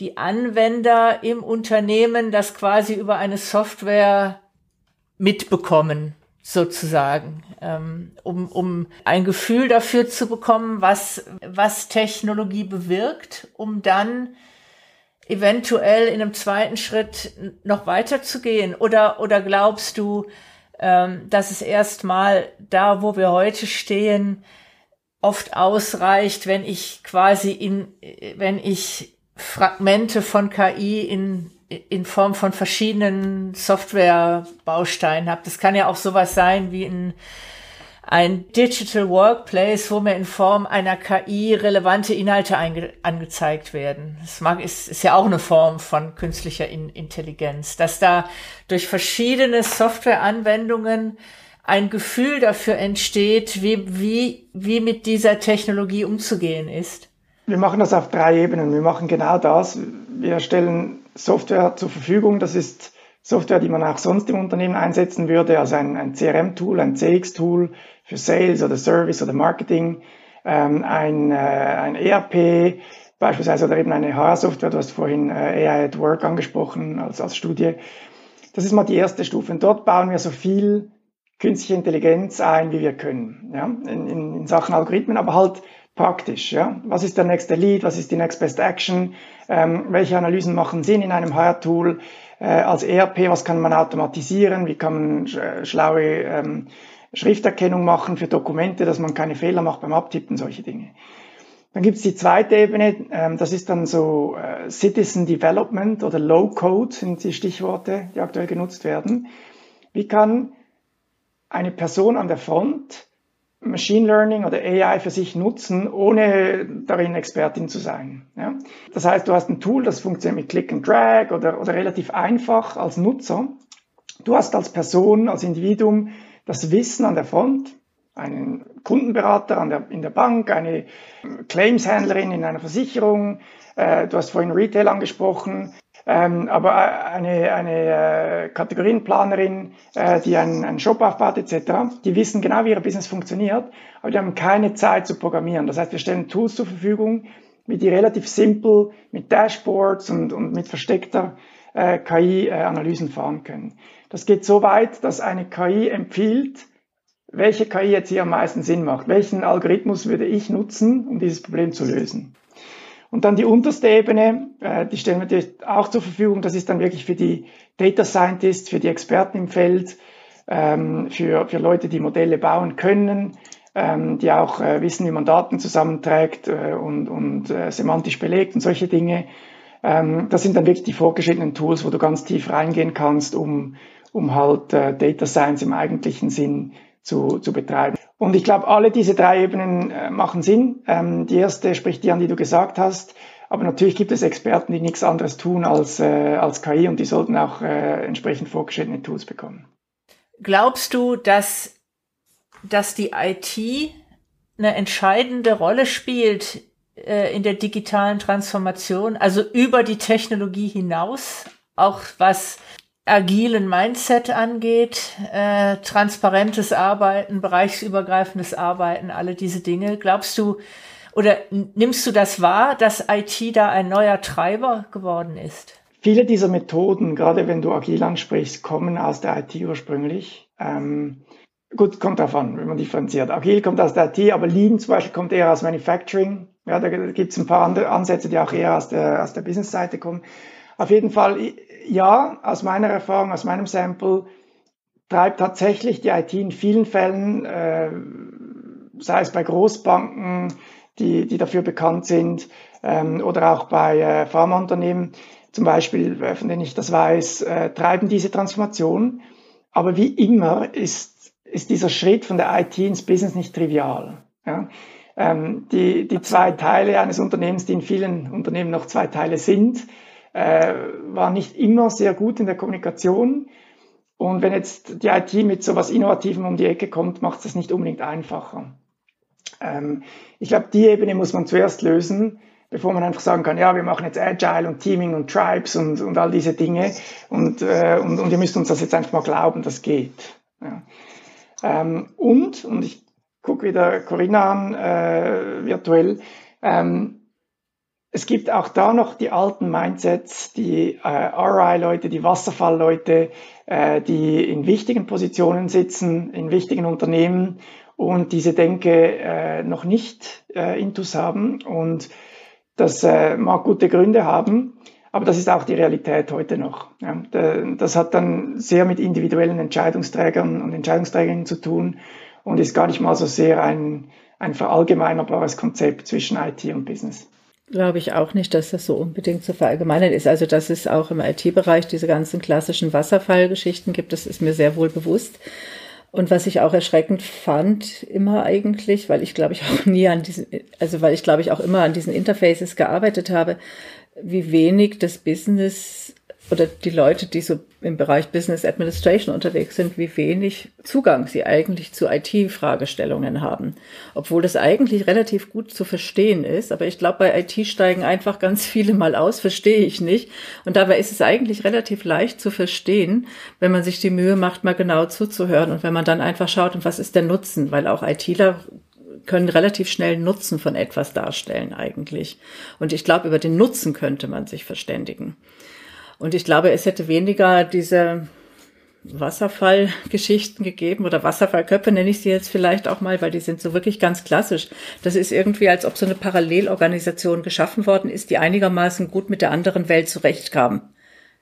die Anwender im Unternehmen das quasi über eine Software mitbekommen, sozusagen, ähm, um, um ein Gefühl dafür zu bekommen, was, was Technologie bewirkt, um dann eventuell in einem zweiten Schritt noch weiterzugehen? Oder, oder glaubst du, ähm, dass es erstmal da, wo wir heute stehen, oft ausreicht, wenn ich quasi in, wenn ich Fragmente von KI in, in Form von verschiedenen Softwarebausteinen habe. Das kann ja auch sowas sein wie ein ein Digital Workplace, wo mir in Form einer KI relevante Inhalte angezeigt werden. Das mag, ist, ist ja auch eine Form von künstlicher in Intelligenz, dass da durch verschiedene Softwareanwendungen ein Gefühl dafür entsteht, wie, wie, wie mit dieser Technologie umzugehen ist. Wir machen das auf drei Ebenen. Wir machen genau das. Wir stellen Software zur Verfügung. Das ist Software, die man auch sonst im Unternehmen einsetzen würde, also ein, ein CRM-Tool, ein CX-Tool für Sales oder Service oder Marketing, ähm, ein, äh, ein ERP beispielsweise oder eben eine HR-Software, du hast vorhin äh, AI at Work angesprochen als, als Studie. Das ist mal die erste Stufe. Und dort bauen wir so viel künstliche Intelligenz ein, wie wir können, ja, in, in, in Sachen Algorithmen, aber halt praktisch. Ja? Was ist der nächste Lead? Was ist die Next Best Action? Ähm, welche Analysen machen Sinn in einem Hire-Tool? Äh, als ERP, was kann man automatisieren? Wie kann man äh, schlaue ähm, Schrifterkennung machen für Dokumente, dass man keine Fehler macht beim Abtippen, solche Dinge. Dann gibt es die zweite Ebene, ähm, das ist dann so äh, Citizen Development oder Low Code sind die Stichworte, die aktuell genutzt werden. Wie kann eine Person an der Front Machine Learning oder AI für sich nutzen, ohne darin Expertin zu sein. Ja? Das heißt, du hast ein Tool, das funktioniert mit Click and Drag oder, oder relativ einfach als Nutzer. Du hast als Person, als Individuum das Wissen an der Front, einen Kundenberater der, in der Bank, eine Claims-Händlerin in einer Versicherung, äh, du hast vorhin Retail angesprochen, ähm, aber eine, eine äh, Kategorienplanerin, äh, die einen, einen Shop aufbaut etc., die wissen genau, wie ihr Business funktioniert, aber die haben keine Zeit zu programmieren. Das heißt, wir stellen Tools zur Verfügung, wie die relativ simpel mit Dashboards und, und mit versteckter äh, KI-Analysen äh, fahren können. Das geht so weit, dass eine KI empfiehlt, welche KI jetzt hier am meisten Sinn macht. Welchen Algorithmus würde ich nutzen, um dieses Problem zu lösen? Und dann die unterste Ebene, äh, die stellen wir auch zur Verfügung. Das ist dann wirklich für die Data Scientists, für die Experten im Feld, ähm, für, für Leute, die Modelle bauen können, ähm, die auch äh, wissen, wie man Daten zusammenträgt äh, und, und semantisch belegt und solche Dinge. Ähm, das sind dann wirklich die vorgeschrittenen Tools, wo du ganz tief reingehen kannst, um, um halt Data Science im eigentlichen Sinn zu, zu betreiben. Und ich glaube, alle diese drei Ebenen äh, machen Sinn. Ähm, die erste spricht die an, die du gesagt hast. Aber natürlich gibt es Experten, die nichts anderes tun als, äh, als KI und die sollten auch äh, entsprechend vorgeschrittene Tools bekommen. Glaubst du, dass, dass die IT eine entscheidende Rolle spielt äh, in der digitalen Transformation, also über die Technologie hinaus, auch was agilen Mindset angeht, äh, transparentes Arbeiten, bereichsübergreifendes Arbeiten, alle diese Dinge. Glaubst du oder nimmst du das wahr, dass IT da ein neuer Treiber geworden ist? Viele dieser Methoden, gerade wenn du agil ansprichst, kommen aus der IT ursprünglich. Ähm, gut, kommt an, wenn man differenziert. Agil kommt aus der IT, aber Lean zum Beispiel kommt eher aus Manufacturing. Ja, da gibt es ein paar andere Ansätze, die auch eher aus der, aus der Business-Seite kommen. Auf jeden Fall, ja, aus meiner Erfahrung, aus meinem Sample, treibt tatsächlich die IT in vielen Fällen, äh, sei es bei Großbanken, die, die dafür bekannt sind, ähm, oder auch bei äh, Pharmaunternehmen, zum Beispiel, äh, von denen ich das weiß, äh, treiben diese Transformation. Aber wie immer ist, ist dieser Schritt von der IT ins Business nicht trivial. Ja? Ähm, die, die zwei Teile eines Unternehmens, die in vielen Unternehmen noch zwei Teile sind, äh, waren nicht immer sehr gut in der Kommunikation. Und wenn jetzt die IT mit so etwas Innovativem um die Ecke kommt, macht es das nicht unbedingt einfacher. Ähm, ich glaube, die Ebene muss man zuerst lösen, bevor man einfach sagen kann, ja, wir machen jetzt Agile und Teaming und Tribes und, und all diese Dinge und, äh, und, und ihr müsst uns das jetzt einfach mal glauben, das geht. Ja. Ähm, und, und ich gucke wieder Corinna an, äh, virtuell, ähm, es gibt auch da noch die alten Mindsets, die äh, RI-Leute, die Wasserfall-Leute, äh, die in wichtigen Positionen sitzen, in wichtigen Unternehmen und diese Denke äh, noch nicht äh, intus haben. Und das äh, mag gute Gründe haben, aber das ist auch die Realität heute noch. Ja, das hat dann sehr mit individuellen Entscheidungsträgern und Entscheidungsträgerinnen zu tun und ist gar nicht mal so sehr ein, ein verallgemeinerbares Konzept zwischen IT und Business. Glaube ich auch nicht, dass das so unbedingt zu verallgemeinern ist. Also, dass es auch im IT-Bereich diese ganzen klassischen Wasserfallgeschichten gibt, das ist mir sehr wohl bewusst. Und was ich auch erschreckend fand, immer eigentlich, weil ich glaube ich auch nie an diesen, also weil ich glaube ich auch immer an diesen Interfaces gearbeitet habe, wie wenig das Business oder die Leute, die so im Bereich Business Administration unterwegs sind, wie wenig Zugang sie eigentlich zu IT-Fragestellungen haben. Obwohl das eigentlich relativ gut zu verstehen ist. Aber ich glaube, bei IT steigen einfach ganz viele mal aus, verstehe ich nicht. Und dabei ist es eigentlich relativ leicht zu verstehen, wenn man sich die Mühe macht, mal genau zuzuhören und wenn man dann einfach schaut, und was ist der Nutzen? Weil auch ITler können relativ schnell Nutzen von etwas darstellen eigentlich. Und ich glaube, über den Nutzen könnte man sich verständigen. Und ich glaube, es hätte weniger diese Wasserfallgeschichten gegeben oder Wasserfallköpfe nenne ich sie jetzt vielleicht auch mal, weil die sind so wirklich ganz klassisch. Das ist irgendwie, als ob so eine Parallelorganisation geschaffen worden ist, die einigermaßen gut mit der anderen Welt zurechtkam.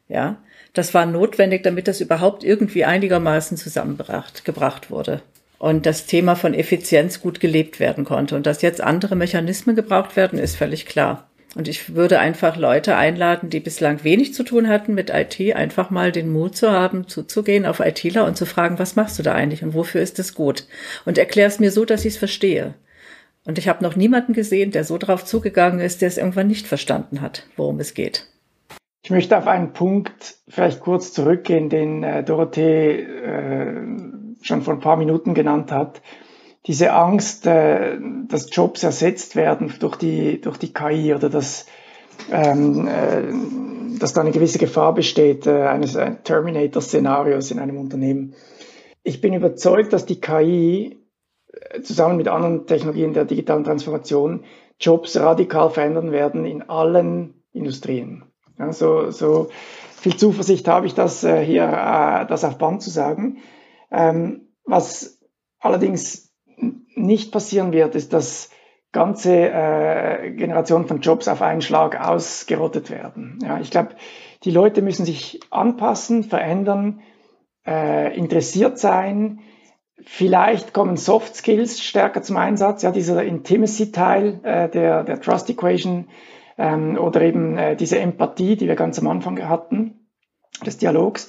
Ja, das war notwendig, damit das überhaupt irgendwie einigermaßen zusammengebracht gebracht wurde. Und das Thema von Effizienz gut gelebt werden konnte. Und dass jetzt andere Mechanismen gebraucht werden, ist völlig klar. Und ich würde einfach Leute einladen, die bislang wenig zu tun hatten mit IT, einfach mal den Mut zu haben, zuzugehen auf ITler und zu fragen, was machst du da eigentlich und wofür ist es gut? Und erklär es mir so, dass ich es verstehe. Und ich habe noch niemanden gesehen, der so drauf zugegangen ist, der es irgendwann nicht verstanden hat, worum es geht. Ich möchte auf einen Punkt vielleicht kurz zurückgehen, den äh, Dorothee äh, schon vor ein paar Minuten genannt hat diese Angst, äh, dass Jobs ersetzt werden durch die, durch die KI oder dass, ähm, äh, dass da eine gewisse Gefahr besteht, äh, eines Terminator-Szenarios in einem Unternehmen. Ich bin überzeugt, dass die KI äh, zusammen mit anderen Technologien der digitalen Transformation Jobs radikal verändern werden in allen Industrien. Ja, so, so viel Zuversicht habe ich, das äh, hier äh, das auf Band zu sagen. Ähm, was allerdings nicht passieren wird, ist, dass ganze äh, Generationen von Jobs auf einen Schlag ausgerottet werden. Ja, ich glaube, die Leute müssen sich anpassen, verändern, äh, interessiert sein. Vielleicht kommen Soft Skills stärker zum Einsatz, ja, dieser Intimacy-Teil äh, der, der Trust Equation ähm, oder eben äh, diese Empathie, die wir ganz am Anfang hatten, des Dialogs.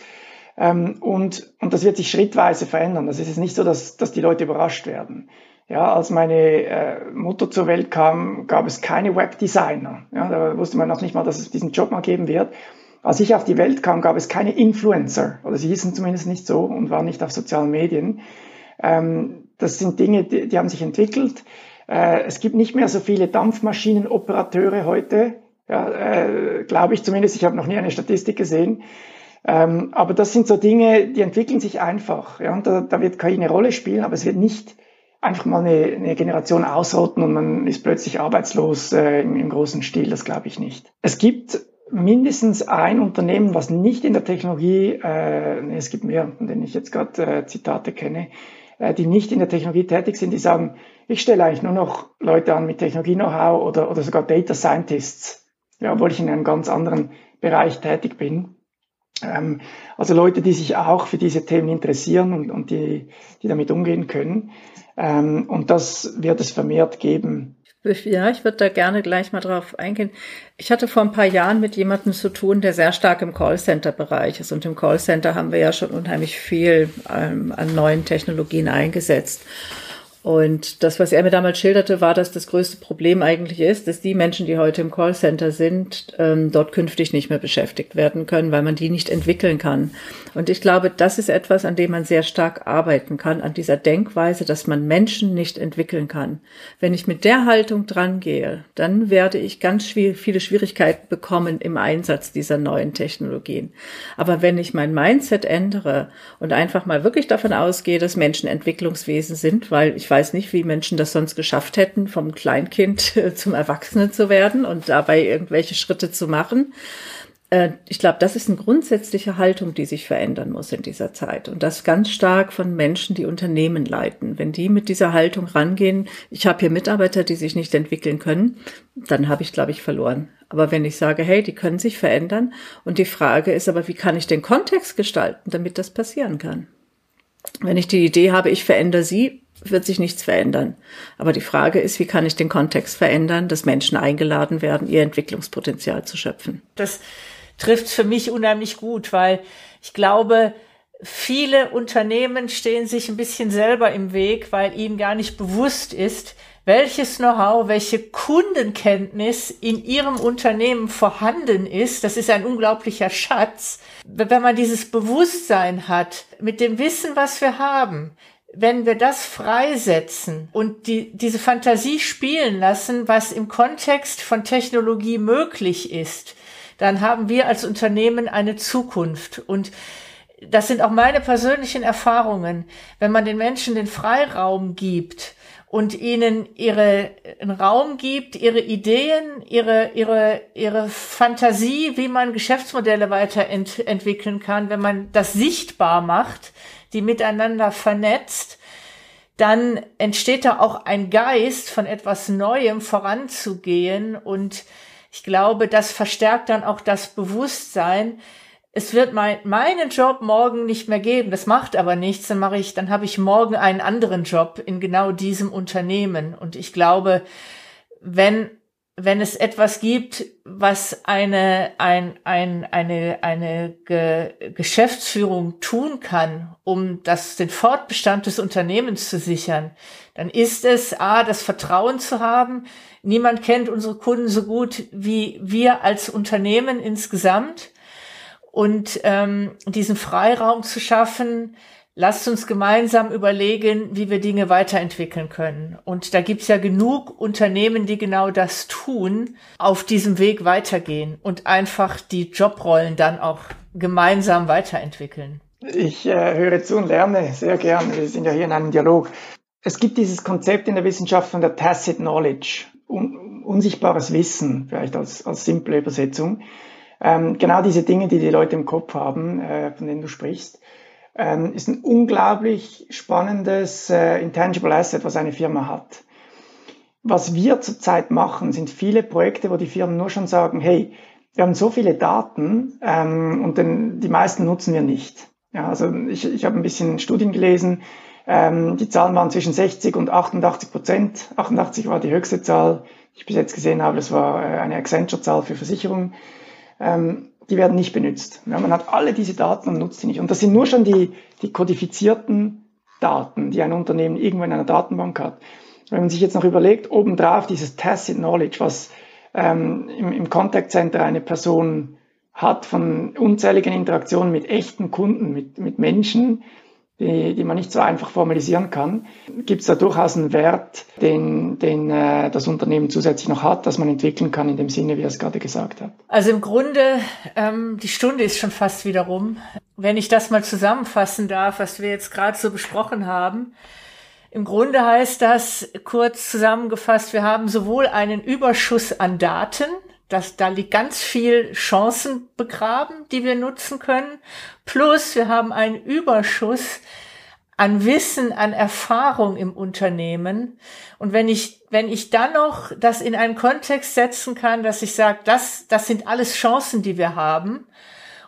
Ähm, und, und das wird sich schrittweise verändern. Das ist nicht so, dass, dass die Leute überrascht werden. Ja, als meine äh, Mutter zur Welt kam, gab es keine Webdesigner. Ja, da wusste man noch nicht mal, dass es diesen Job mal geben wird. Als ich auf die Welt kam, gab es keine Influencer, oder sie hießen zumindest nicht so und waren nicht auf sozialen Medien. Ähm, das sind Dinge, die, die haben sich entwickelt. Äh, es gibt nicht mehr so viele Dampfmaschinenoperateure heute, ja, äh, glaube ich zumindest. Ich habe noch nie eine Statistik gesehen. Ähm, aber das sind so Dinge, die entwickeln sich einfach. Ja, und da, da wird KI eine Rolle spielen, aber es wird nicht einfach mal eine, eine Generation ausrotten und man ist plötzlich arbeitslos äh, im, im großen Stil. Das glaube ich nicht. Es gibt mindestens ein Unternehmen, was nicht in der Technologie, äh, nee, es gibt mehr, von denen ich jetzt gerade äh, Zitate kenne, äh, die nicht in der Technologie tätig sind, die sagen, ich stelle eigentlich nur noch Leute an mit Technologie-Know-how oder, oder sogar Data Scientists, ja, obwohl ich in einem ganz anderen Bereich tätig bin. Ähm, also Leute, die sich auch für diese Themen interessieren und, und die, die damit umgehen können. Ähm, und das wird es vermehrt geben. Ja, ich würde da gerne gleich mal drauf eingehen. Ich hatte vor ein paar Jahren mit jemandem zu tun, der sehr stark im Callcenter-Bereich ist. Und im Callcenter haben wir ja schon unheimlich viel ähm, an neuen Technologien eingesetzt. Und das, was er mir damals schilderte, war, dass das größte Problem eigentlich ist, dass die Menschen, die heute im Callcenter sind, ähm, dort künftig nicht mehr beschäftigt werden können, weil man die nicht entwickeln kann. Und ich glaube, das ist etwas, an dem man sehr stark arbeiten kann, an dieser Denkweise, dass man Menschen nicht entwickeln kann. Wenn ich mit der Haltung dran gehe, dann werde ich ganz viele Schwierigkeiten bekommen im Einsatz dieser neuen Technologien. Aber wenn ich mein Mindset ändere und einfach mal wirklich davon ausgehe, dass Menschen Entwicklungswesen sind, weil ich weiß nicht, wie Menschen das sonst geschafft hätten, vom Kleinkind zum Erwachsenen zu werden und dabei irgendwelche Schritte zu machen. Äh, ich glaube, das ist eine grundsätzliche Haltung, die sich verändern muss in dieser Zeit. Und das ganz stark von Menschen, die Unternehmen leiten. Wenn die mit dieser Haltung rangehen, ich habe hier Mitarbeiter, die sich nicht entwickeln können, dann habe ich, glaube ich, verloren. Aber wenn ich sage, hey, die können sich verändern und die Frage ist aber, wie kann ich den Kontext gestalten, damit das passieren kann? Wenn ich die Idee habe, ich verändere sie, wird sich nichts verändern. Aber die Frage ist, wie kann ich den Kontext verändern, dass Menschen eingeladen werden, ihr Entwicklungspotenzial zu schöpfen? Das trifft für mich unheimlich gut, weil ich glaube, viele Unternehmen stehen sich ein bisschen selber im Weg, weil ihnen gar nicht bewusst ist, welches Know-how, welche Kundenkenntnis in ihrem Unternehmen vorhanden ist. Das ist ein unglaublicher Schatz. Wenn man dieses Bewusstsein hat, mit dem Wissen, was wir haben, wenn wir das freisetzen und die, diese Fantasie spielen lassen, was im Kontext von Technologie möglich ist, dann haben wir als Unternehmen eine Zukunft. Und das sind auch meine persönlichen Erfahrungen. Wenn man den Menschen den Freiraum gibt und ihnen ihre einen Raum gibt, ihre Ideen, ihre ihre ihre Fantasie, wie man Geschäftsmodelle weiterentwickeln kann, wenn man das sichtbar macht, die miteinander vernetzt, dann entsteht da auch ein Geist von etwas Neuem voranzugehen und ich glaube, das verstärkt dann auch das Bewusstsein. Es wird mein, meinen Job morgen nicht mehr geben. Das macht aber nichts. Dann mache ich, dann habe ich morgen einen anderen Job in genau diesem Unternehmen. Und ich glaube, wenn wenn es etwas gibt, was eine, ein, ein, eine, eine Ge Geschäftsführung tun kann, um das, den Fortbestand des Unternehmens zu sichern, dann ist es, A, das Vertrauen zu haben. Niemand kennt unsere Kunden so gut wie wir als Unternehmen insgesamt. Und ähm, diesen Freiraum zu schaffen, lasst uns gemeinsam überlegen, wie wir Dinge weiterentwickeln können. Und da gibt's ja genug Unternehmen, die genau das tun, auf diesem Weg weitergehen und einfach die Jobrollen dann auch gemeinsam weiterentwickeln. Ich äh, höre zu und lerne sehr gern. Wir sind ja hier in einem Dialog. Es gibt dieses Konzept in der Wissenschaft von der Tacit Knowledge, un unsichtbares Wissen, vielleicht als, als simple Übersetzung. Ähm, genau diese Dinge, die die Leute im Kopf haben, äh, von denen du sprichst ähm, ist ein unglaublich spannendes äh, Intangible Asset, was eine Firma hat. Was wir zurzeit machen, sind viele Projekte, wo die Firmen nur schon sagen, hey, wir haben so viele Daten ähm, und den, die meisten nutzen wir nicht. Ja, also ich, ich habe ein bisschen Studien gelesen, ähm, die Zahlen waren zwischen 60 und 88 Prozent. 88 war die höchste Zahl, die ich bis jetzt gesehen habe, das war äh, eine Accenture-Zahl für Versicherungen. Ähm, die werden nicht benutzt. Ja, man hat alle diese Daten und nutzt sie nicht. Und das sind nur schon die, die kodifizierten Daten, die ein Unternehmen irgendwo in einer Datenbank hat. Wenn man sich jetzt noch überlegt, obendrauf dieses Tacit Knowledge, was ähm, im, im Contact Center eine Person hat von unzähligen Interaktionen mit echten Kunden, mit, mit Menschen, die, die man nicht so einfach formalisieren kann, gibt es da durchaus einen Wert, den, den äh, das Unternehmen zusätzlich noch hat, dass man entwickeln kann in dem Sinne, wie er es gerade gesagt hat. Also im Grunde, ähm, die Stunde ist schon fast wieder rum. Wenn ich das mal zusammenfassen darf, was wir jetzt gerade so besprochen haben, im Grunde heißt das, kurz zusammengefasst, wir haben sowohl einen Überschuss an Daten, dass da liegt ganz viel Chancen begraben, die wir nutzen können. Plus wir haben einen Überschuss an Wissen, an Erfahrung im Unternehmen. Und wenn ich, wenn ich dann noch das in einen Kontext setzen kann, dass ich sage, das, das sind alles Chancen, die wir haben,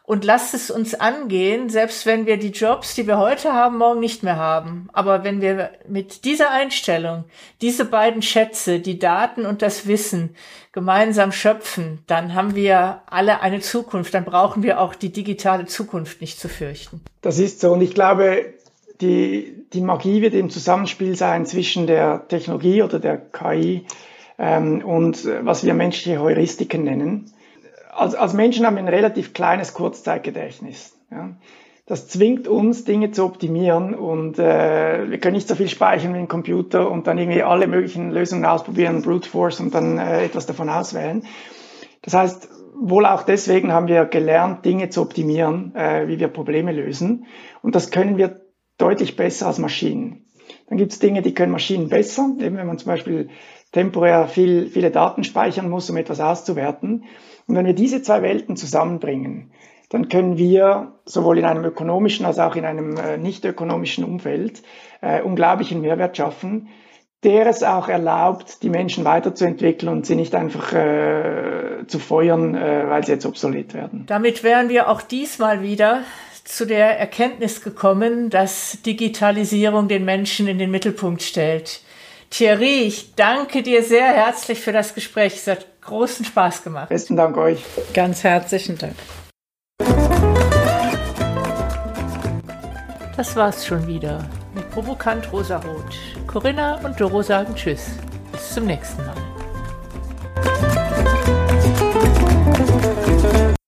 und lasst es uns angehen, selbst wenn wir die Jobs, die wir heute haben, morgen nicht mehr haben. Aber wenn wir mit dieser Einstellung diese beiden Schätze, die Daten und das Wissen, gemeinsam schöpfen, dann haben wir alle eine Zukunft. Dann brauchen wir auch die digitale Zukunft nicht zu fürchten. Das ist so. Und ich glaube, die, die Magie wird im Zusammenspiel sein zwischen der Technologie oder der KI ähm, und äh, was wir menschliche Heuristiken nennen als, als Menschen haben wir ein relativ kleines Kurzzeitgedächtnis. Ja. Das zwingt uns, Dinge zu optimieren und äh, wir können nicht so viel speichern wie ein Computer und dann irgendwie alle möglichen Lösungen ausprobieren, Brute Force und dann äh, etwas davon auswählen. Das heißt, wohl auch deswegen haben wir gelernt, Dinge zu optimieren, äh, wie wir Probleme lösen. Und das können wir deutlich besser als Maschinen. Dann gibt es Dinge, die können Maschinen besser, eben wenn man zum Beispiel temporär viel, viele Daten speichern muss, um etwas auszuwerten. Und wenn wir diese zwei Welten zusammenbringen, dann können wir sowohl in einem ökonomischen als auch in einem äh, nicht ökonomischen Umfeld äh, unglaublichen Mehrwert schaffen, der es auch erlaubt, die Menschen weiterzuentwickeln und sie nicht einfach äh, zu feuern, äh, weil sie jetzt obsolet werden. Damit wären wir auch diesmal wieder zu der Erkenntnis gekommen, dass Digitalisierung den Menschen in den Mittelpunkt stellt. Thierry, ich danke dir sehr herzlich für das Gespräch. Es hat großen Spaß gemacht. Besten Dank euch. Ganz herzlichen Dank. Das war's schon wieder mit Provokant Rosarot. Corinna und Doro sagen Tschüss. Bis zum nächsten Mal.